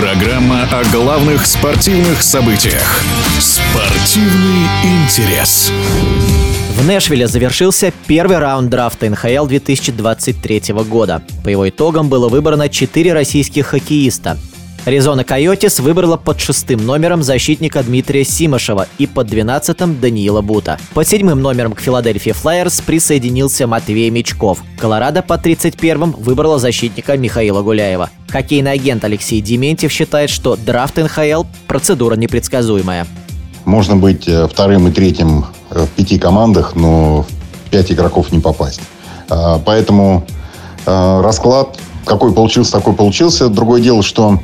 Программа о главных спортивных событиях. Спортивный интерес. В Нэшвилле завершился первый раунд драфта НХЛ 2023 года. По его итогам было выбрано 4 российских хоккеиста. Аризона Койотис выбрала под шестым номером защитника Дмитрия Симошева и под двенадцатым Даниила Бута. Под седьмым номером к Филадельфии Флайерс присоединился Матвей Мечков. Колорадо под 31-м выбрала защитника Михаила Гуляева. Хоккейный агент Алексей Дементьев считает, что драфт НХЛ – процедура непредсказуемая. Можно быть э, вторым и третьим э, в пяти командах, но в пять игроков не попасть. А, поэтому э, расклад какой получился, такой получился. Другое дело, что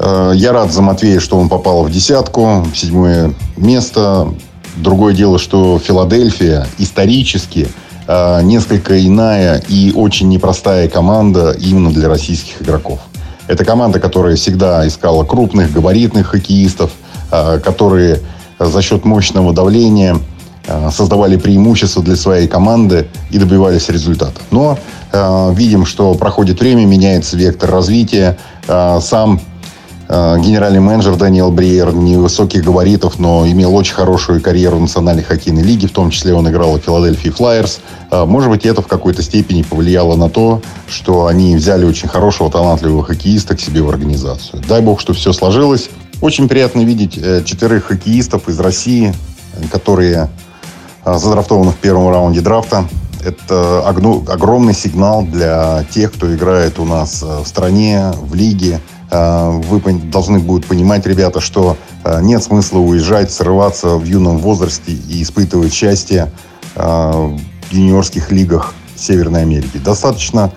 я рад за Матвея, что он попал в десятку, в седьмое место. Другое дело, что Филадельфия исторически э, несколько иная и очень непростая команда именно для российских игроков. Это команда, которая всегда искала крупных, габаритных хоккеистов, э, которые за счет мощного давления создавали преимущество для своей команды и добивались результата. Но видим, что проходит время, меняется вектор развития. Сам Э, генеральный менеджер Даниэл Бриер, невысоких габаритов, но имел очень хорошую карьеру в национальной хоккейной лиге, в том числе он играл в Филадельфии Флайерс. Э, может быть, это в какой-то степени повлияло на то, что они взяли очень хорошего, талантливого хоккеиста к себе в организацию. Дай бог, что все сложилось. Очень приятно видеть э, четырех хоккеистов из России, которые задрафтованы в первом раунде драфта. Это огромный сигнал для тех, кто играет у нас в стране, в лиге, вы должны будут понимать, ребята, что а, нет смысла уезжать, срываться в юном возрасте и испытывать счастье а, в юниорских лигах Северной Америки. Достаточно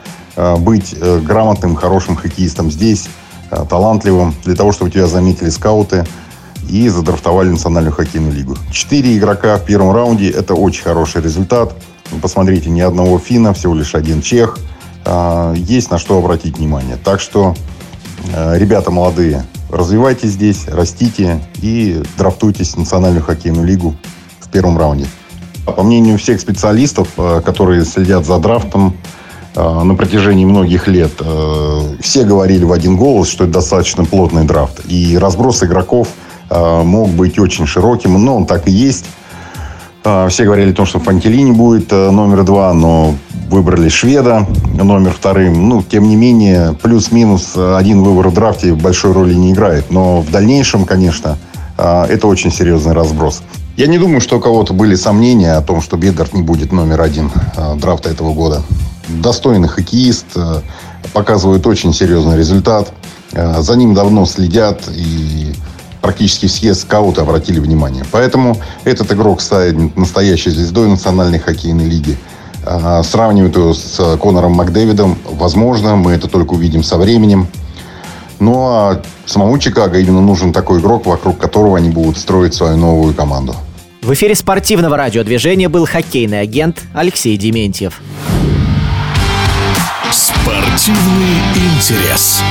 быть э, грамотным, хорошим хоккеистом здесь, талантливым, для того, чтобы тебя заметили скауты и задрафтовали Национальную хоккейную лигу. Четыре игрока в первом раунде – это очень хороший результат. посмотрите, ни одного финна, всего лишь один чех. Есть на что обратить внимание. Так что Э, ребята молодые, развивайтесь здесь, растите и драфтуйтесь в Национальную хоккейную лигу в первом раунде. По мнению всех специалистов, э, которые следят за драфтом э, на протяжении многих лет, все говорили в один голос, что это достаточно плотный драфт. И разброс игроков мог быть очень широким, но он так и есть. Все говорили о том, что Фантелини будет номер два, но выбрали шведа номер вторым. Ну, тем не менее, плюс-минус один выбор в драфте большой роли не играет. Но в дальнейшем, конечно, а, это очень серьезный разброс. Я не думаю, что у кого-то были сомнения о том, что Бедарт не будет номер один а, драфта этого года. Достойный хоккеист, показывает очень серьезный результат. За ним давно следят и практически все скауты обратили внимание. Поэтому этот игрок станет настоящей звездой национальной хоккейной лиги. Сравнивают его с Конором Макдэвидом. Возможно, мы это только увидим со временем. Ну а самому Чикаго именно нужен такой игрок, вокруг которого они будут строить свою новую команду. В эфире спортивного радиодвижения был хоккейный агент Алексей Дементьев. Спортивный интерес.